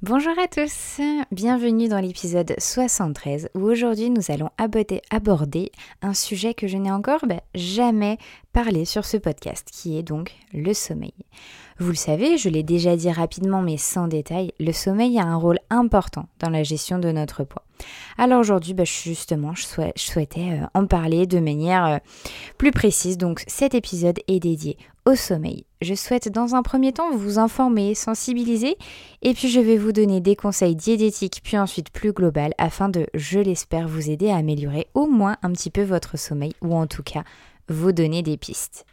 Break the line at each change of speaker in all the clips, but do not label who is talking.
Bonjour à tous, bienvenue dans l'épisode 73 où aujourd'hui nous allons aborder un sujet que je n'ai encore bah, jamais parlé sur ce podcast qui est donc le sommeil. Vous le savez, je l'ai déjà dit rapidement mais sans détail, le sommeil a un rôle important dans la gestion de notre poids. Alors aujourd'hui, bah, justement, je, souhaitais euh, en parler de manière euh, plus précise. Donc cet épisode est dédié au sommeil. Je souhaite dans un premier temps vous informer, sensibiliser, et puis je vais vous donner des conseils diététiques, puis ensuite plus global, afin de, je l'espère, vous aider à améliorer au moins un petit peu votre sommeil, ou en tout cas vous donner des pistes.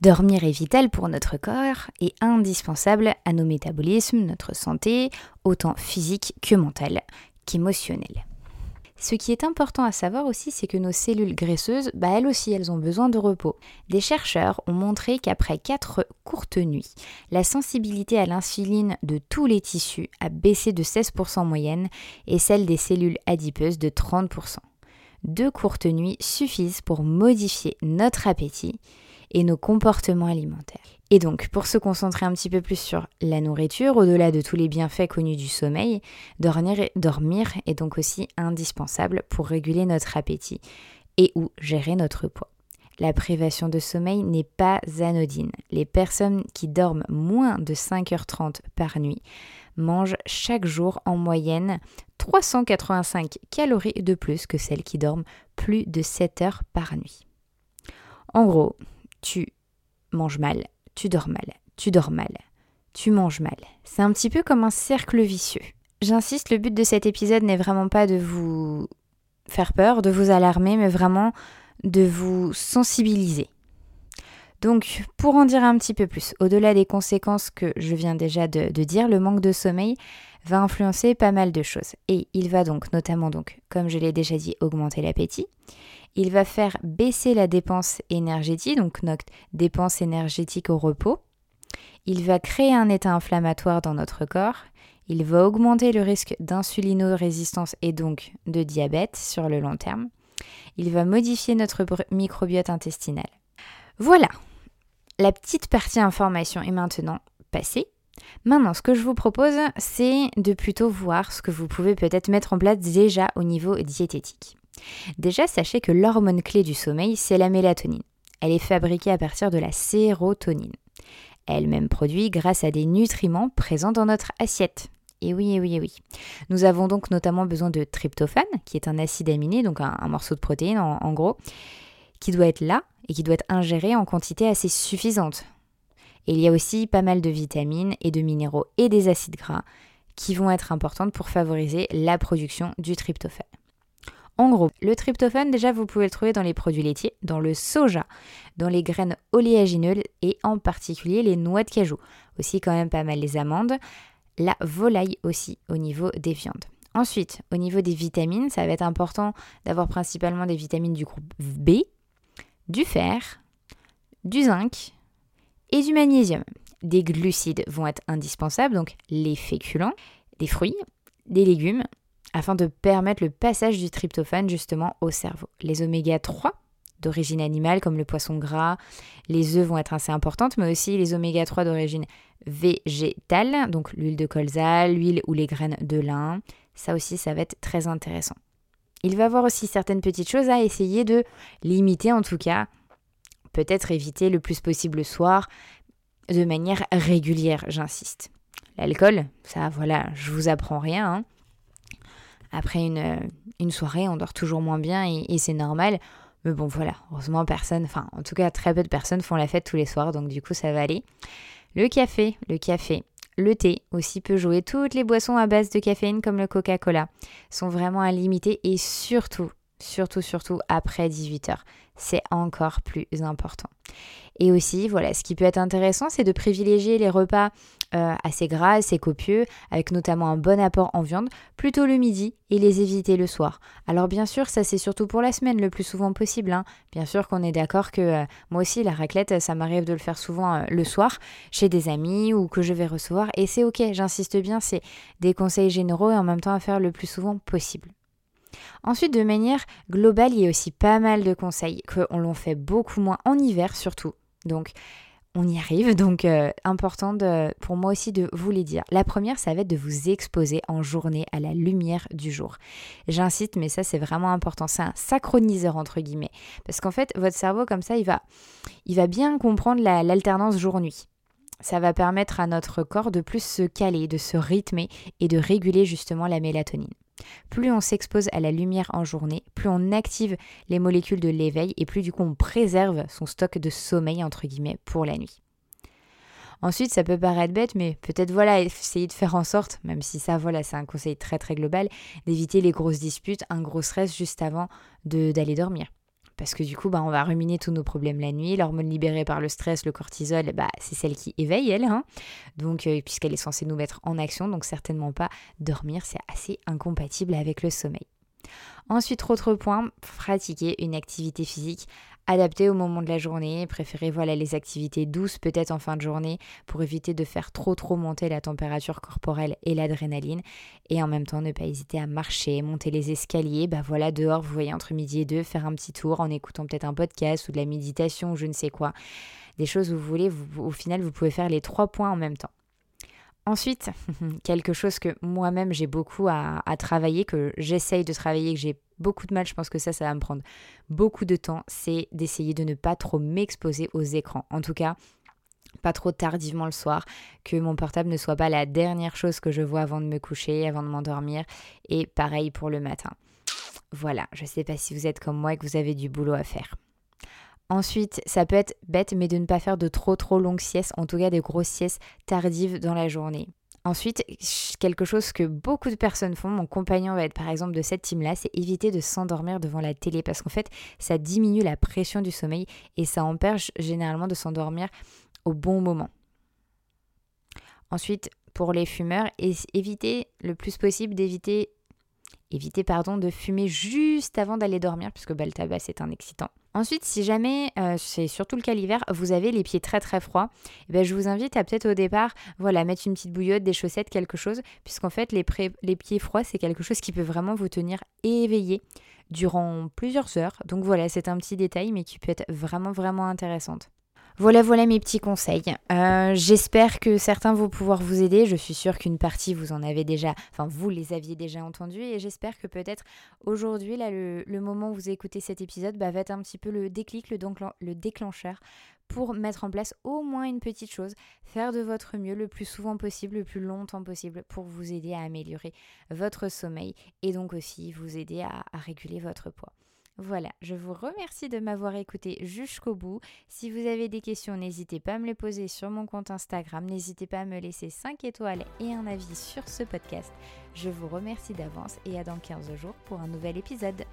Dormir est vital pour notre corps et indispensable à nos métabolismes, notre santé, autant physique que mentale qu'émotionnelle. Ce qui est important à savoir aussi, c'est que nos cellules graisseuses, bah elles aussi, elles ont besoin de repos. Des chercheurs ont montré qu'après 4 courtes nuits, la sensibilité à l'insuline de tous les tissus a baissé de 16% en moyenne et celle des cellules adipeuses de 30%. Deux courtes nuits suffisent pour modifier notre appétit et nos comportements alimentaires. Et donc, pour se concentrer un petit peu plus sur la nourriture, au-delà de tous les bienfaits connus du sommeil, dormir, est donc aussi indispensable pour réguler notre appétit et ou gérer notre poids. La privation de sommeil n'est pas anodine. Les personnes qui dorment moins de 5h30 par nuit mangent chaque jour en moyenne 385 calories de plus que celles qui dorment plus de 7 heures par nuit. En gros, tu manges mal, tu dors mal, tu dors mal, tu manges mal. C'est un petit peu comme un cercle vicieux. J'insiste, le but de cet épisode n'est vraiment pas de vous faire peur, de vous alarmer, mais vraiment de vous sensibiliser. Donc, pour en dire un petit peu plus, au-delà des conséquences que je viens déjà de, dire, le manque de sommeil va influencer pas mal de choses. Et il va donc, notamment donc, comme je l'ai déjà dit, augmenter l'appétit. Il va faire baisser la dépense énergétique, donc notre dépense énergétique au repos. Il va créer un état inflammatoire dans notre corps. Il va augmenter le risque d'insulino-résistance et donc de diabète sur le long terme. Il va modifier notre microbiote intestinal. Voilà, la petite partie information est maintenant passée. Maintenant, ce que je vous propose, c'est de plutôt voir ce que vous pouvez peut-être mettre en place déjà au niveau diététique. Déjà, sachez que l'hormone clé du sommeil, c'est la mélatonine. Elle est fabriquée à partir de la sérotonine. Elle-même produite grâce à des nutriments présents dans notre assiette. Et oui, et oui, et oui. Nous avons donc notamment besoin de tryptophane, qui est un acide aminé, donc un, morceau de protéine en gros, qui doit être là et qui doit être ingéré en quantité assez suffisante. Et il y a aussi pas mal de vitamines et de minéraux et des acides gras qui vont être importantes pour favoriser la production du tryptophane. En gros, le tryptophane, déjà, vous pouvez le trouver dans les produits laitiers, dans le soja, dans les graines oléagineuses et en particulier les noix de cajou. Aussi, quand même, pas mal les amandes. La volaille aussi au niveau des viandes. Ensuite, au niveau des vitamines, ça va être important d'avoir principalement des vitamines du groupe B, du fer, du zinc et du magnésium. Des glucides vont être indispensables, donc les féculents, des fruits, des légumes, afin de permettre le passage du tryptophane justement au cerveau. Les oméga 3 d'origine animale comme le poisson gras, les œufs vont être assez importantes, mais aussi les oméga 3 d'origine végétale, donc l'huile de colza, l'huile ou les graines de lin. Ça aussi, ça va être très intéressant. Il va avoir aussi certaines petites choses à essayer de limiter en tout cas, peut-être éviter le plus possible le soir, de manière régulière, j'insiste. L'alcool, ça voilà, je vous apprends rien. Hein après une, euh, une soirée, on dort toujours moins bien et, c'est normal. Mais bon, voilà, heureusement, personne, enfin, en tout cas, très peu de personnes font la fête tous les soirs, donc du coup, ça va aller. Le café, le café, le thé aussi peut jouer. Toutes les boissons à base de caféine, comme le Coca-Cola, sont vraiment à limiter et surtout, surtout, surtout après 18h. C'est encore plus important. Et aussi, voilà, ce qui peut être intéressant, c'est de privilégier les repas euh, assez gras, assez copieux, avec notamment un bon apport en viande, plutôt le midi et les éviter le soir. Alors bien sûr, ça c'est surtout pour la semaine le plus souvent possible. Hein. Bien sûr qu'on est d'accord que euh, moi aussi, la raclette, ça m'arrive de le faire souvent euh, le soir chez des amis ou que je vais recevoir. Et c'est ok, j'insiste bien, c'est des conseils généraux et en même temps à faire le plus souvent possible. Ensuite, de manière globale, il y a aussi pas mal de conseils qu'on l'on fait beaucoup moins en hiver surtout. Donc, on y arrive, donc euh, important pour moi aussi de vous les dire. La première, ça va être de vous exposer en journée à la lumière du jour. J'incite, mais ça c'est vraiment important. C'est un synchroniseur entre guillemets, parce qu'en fait, votre cerveau comme ça, il va, il va bien comprendre l'alternance jour-nuit. Ça va permettre à notre corps de plus se caler, de se rythmer et de réguler justement la mélatonine. Plus on s'expose à la lumière en journée, plus on active les molécules de l'éveil et plus du coup on préserve son stock de sommeil entre guillemets pour la nuit. Ensuite, ça peut paraître bête, mais peut-être voilà, essayer de faire en sorte, même si ça voilà, c'est un conseil très très global, d'éviter les grosses disputes, un gros stress juste avant d'aller dormir parce que du coup, bah, on va ruminer tous nos problèmes la nuit. L'hormone libérée par le stress, le cortisol, bah, c'est celle qui éveille, elle. Hein. donc, euh, puisqu'elle est censée nous mettre en action, donc certainement pas dormir, c'est assez incompatible avec le sommeil. Ensuite, autre point, pratiquer une activité physique adaptée au moment de la journée. Préférez voilà, les activités douces peut-être en fin de journée pour éviter de faire trop trop monter la température corporelle et l'adrénaline. Et en même temps, ne pas hésiter à marcher, monter les escaliers. Bah voilà, dehors, vous voyez entre midi et deux, faire un petit tour en écoutant peut-être un podcast ou de la méditation ou je ne sais quoi. Des choses où vous voulez, au final, vous pouvez faire les trois points en même temps. Ensuite, quelque chose que moi-même j'ai beaucoup à, travailler, que j'essaye de travailler, que j'ai beaucoup de mal, je pense que ça, ça va me prendre beaucoup de temps, c'est d'essayer de ne pas trop m'exposer aux écrans. En tout cas, pas trop tardivement le soir, que mon portable ne soit pas la dernière chose que je vois avant de me coucher, avant de m'endormir, et pareil pour le matin. Voilà, je ne sais pas si vous êtes comme moi et que vous avez du boulot à faire. Ensuite, ça peut être bête, mais de ne pas faire de trop trop longues siestes, en tout cas des grosses siestes tardives dans la journée. Ensuite, quelque chose que beaucoup de personnes font, mon compagnon va être par exemple de cette team-là, c'est éviter de s'endormir devant la télé parce qu'en fait, ça diminue la pression du sommeil et ça empêche généralement de s'endormir au bon moment. Ensuite, pour les fumeurs, éviter le plus possible d'éviter éviter pardon de fumer juste avant d'aller dormir puisque bah, le tabac c'est un excitant. Ensuite, si jamais, euh, c'est surtout le cas l'hiver, vous avez les pieds très très froids, eh ben, je vous invite à peut-être au départ, voilà, mettre une petite bouillotte, des chaussettes, quelque chose, puisqu'en fait, les, les pieds froids, c'est quelque chose qui peut vraiment vous tenir éveillé durant plusieurs heures. Donc voilà, c'est un petit détail, mais qui peut être vraiment vraiment intéressante. Voilà, voilà mes petits conseils. Euh, j'espère que certains vont pouvoir vous aider. Je suis sûre qu'une partie vous en avez déjà, enfin vous les aviez déjà entendus et j'espère que peut-être aujourd'hui, le, moment où vous écoutez cet épisode bah, va être un petit peu le déclic, le déclencheur pour mettre en place au moins une petite chose, faire de votre mieux le plus souvent possible, le plus longtemps possible pour vous aider à améliorer votre sommeil et donc aussi vous aider à réguler votre poids. Voilà, je vous remercie de m'avoir écouté jusqu'au bout. Si vous avez des questions, n'hésitez pas à me les poser sur mon compte Instagram. N'hésitez pas à me laisser 5 étoiles et un avis sur ce podcast. Je vous remercie d'avance et à dans 15 jours pour un nouvel épisode.